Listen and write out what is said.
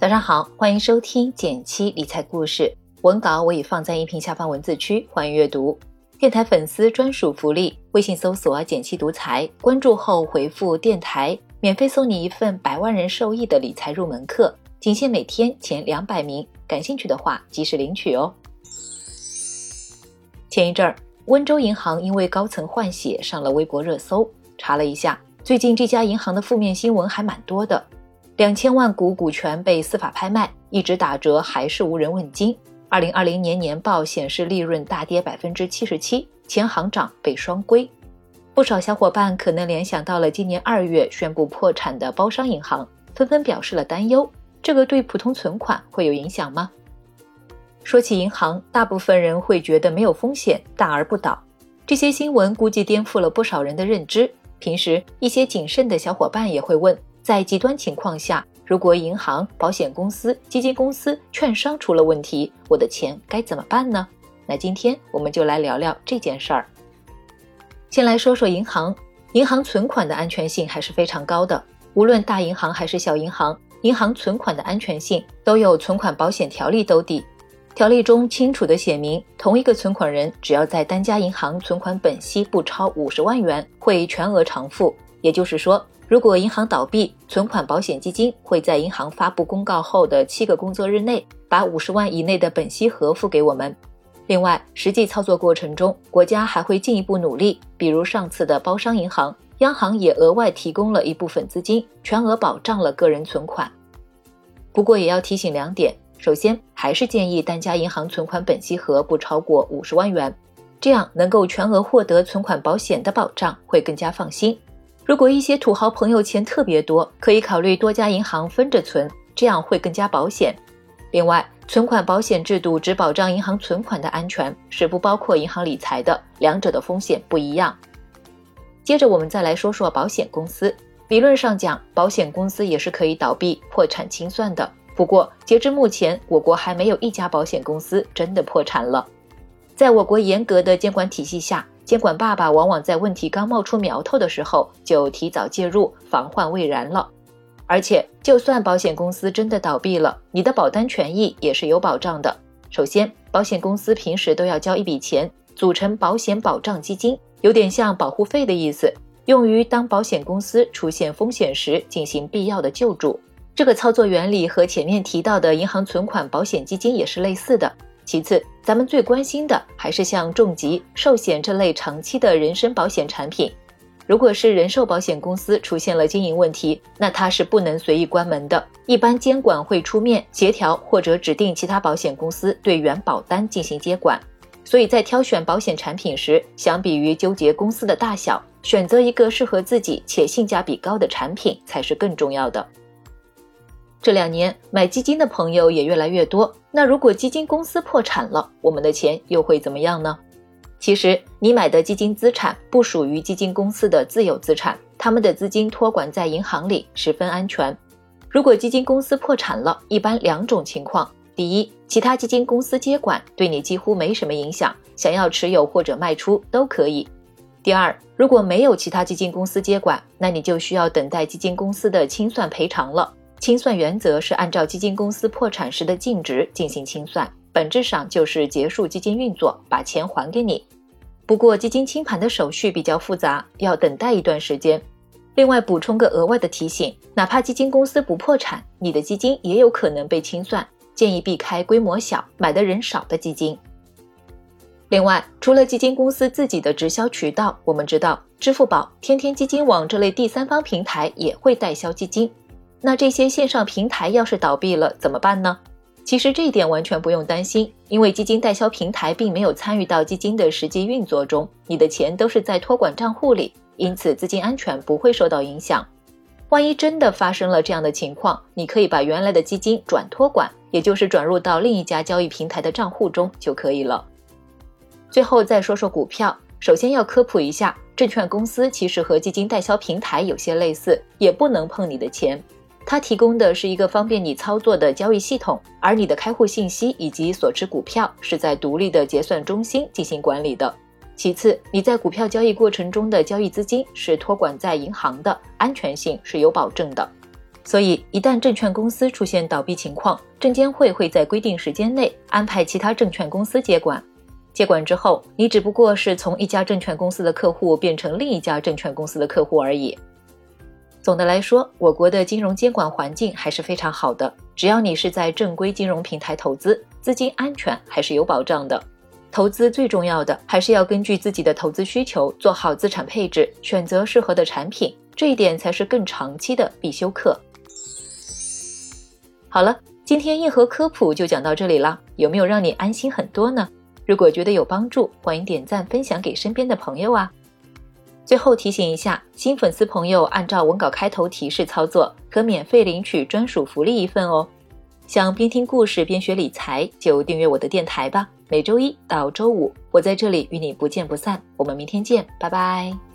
早上好，欢迎收听减七理财故事。文稿我已放在音频下方文字区，欢迎阅读。电台粉丝专属福利：微信搜索“减七独裁，关注后回复“电台”，免费送你一份百万人受益的理财入门课，仅限每天前两百名。感兴趣的话，及时领取哦。前一阵儿，温州银行因为高层换血上了微博热搜。查了一下，最近这家银行的负面新闻还蛮多的。两千万股股权被司法拍卖，一直打折还是无人问津。二零二零年年报显示利润大跌百分之七十七，前行长被双规。不少小伙伴可能联想到了今年二月宣布破产的包商银行，纷纷表示了担忧。这个对普通存款会有影响吗？说起银行，大部分人会觉得没有风险，大而不倒。这些新闻估计颠覆了不少人的认知。平时一些谨慎的小伙伴也会问。在极端情况下，如果银行、保险公司、基金公司、券商出了问题，我的钱该怎么办呢？那今天我们就来聊聊这件事儿。先来说说银行，银行存款的安全性还是非常高的。无论大银行还是小银行，银行存款的安全性都有存款保险条例兜底。条例中清楚地写明，同一个存款人只要在单家银行存款本息不超五十万元，会全额偿付。也就是说。如果银行倒闭，存款保险基金会在银行发布公告后的七个工作日内，把五十万以内的本息核付给我们。另外，实际操作过程中，国家还会进一步努力，比如上次的包商银行，央行也额外提供了一部分资金，全额保障了个人存款。不过，也要提醒两点：首先，还是建议单家银行存款本息核不超过五十万元，这样能够全额获得存款保险的保障，会更加放心。如果一些土豪朋友钱特别多，可以考虑多家银行分着存，这样会更加保险。另外，存款保险制度只保障银行存款的安全，是不包括银行理财的，两者的风险不一样。接着我们再来说说保险公司。理论上讲，保险公司也是可以倒闭、破产清算的。不过，截至目前，我国还没有一家保险公司真的破产了。在我国严格的监管体系下。监管爸爸往往在问题刚冒出苗头的时候就提早介入，防患未然了。而且，就算保险公司真的倒闭了，你的保单权益也是有保障的。首先，保险公司平时都要交一笔钱，组成保险保障基金，有点像保护费的意思，用于当保险公司出现风险时进行必要的救助。这个操作原理和前面提到的银行存款保险基金也是类似的。其次，咱们最关心的还是像重疾、寿险这类长期的人身保险产品。如果是人寿保险公司出现了经营问题，那它是不能随意关门的。一般监管会出面协调，或者指定其他保险公司对原保单进行接管。所以在挑选保险产品时，相比于纠结公司的大小，选择一个适合自己且性价比高的产品才是更重要的。这两年买基金的朋友也越来越多。那如果基金公司破产了，我们的钱又会怎么样呢？其实，你买的基金资产不属于基金公司的自有资产，他们的资金托管在银行里，十分安全。如果基金公司破产了，一般两种情况：第一，其他基金公司接管，对你几乎没什么影响，想要持有或者卖出都可以；第二，如果没有其他基金公司接管，那你就需要等待基金公司的清算赔偿了。清算原则是按照基金公司破产时的净值进行清算，本质上就是结束基金运作，把钱还给你。不过基金清盘的手续比较复杂，要等待一段时间。另外补充个额外的提醒，哪怕基金公司不破产，你的基金也有可能被清算，建议避开规模小、买的人少的基金。另外，除了基金公司自己的直销渠道，我们知道支付宝、天天基金网这类第三方平台也会代销基金。那这些线上平台要是倒闭了怎么办呢？其实这一点完全不用担心，因为基金代销平台并没有参与到基金的实际运作中，你的钱都是在托管账户里，因此资金安全不会受到影响。万一真的发生了这样的情况，你可以把原来的基金转托管，也就是转入到另一家交易平台的账户中就可以了。最后再说说股票，首先要科普一下，证券公司其实和基金代销平台有些类似，也不能碰你的钱。它提供的是一个方便你操作的交易系统，而你的开户信息以及所持股票是在独立的结算中心进行管理的。其次，你在股票交易过程中的交易资金是托管在银行的，安全性是有保证的。所以一旦证券公司出现倒闭情况，证监会会在规定时间内安排其他证券公司接管。接管之后，你只不过是从一家证券公司的客户变成另一家证券公司的客户而已。总的来说，我国的金融监管环境还是非常好的。只要你是在正规金融平台投资，资金安全还是有保障的。投资最重要的还是要根据自己的投资需求做好资产配置，选择适合的产品，这一点才是更长期的必修课。好了，今天硬核科普就讲到这里了，有没有让你安心很多呢？如果觉得有帮助，欢迎点赞分享给身边的朋友啊。最后提醒一下，新粉丝朋友按照文稿开头提示操作，可免费领取专属福利一份哦。想边听故事边学理财，就订阅我的电台吧。每周一到周五，我在这里与你不见不散。我们明天见，拜拜。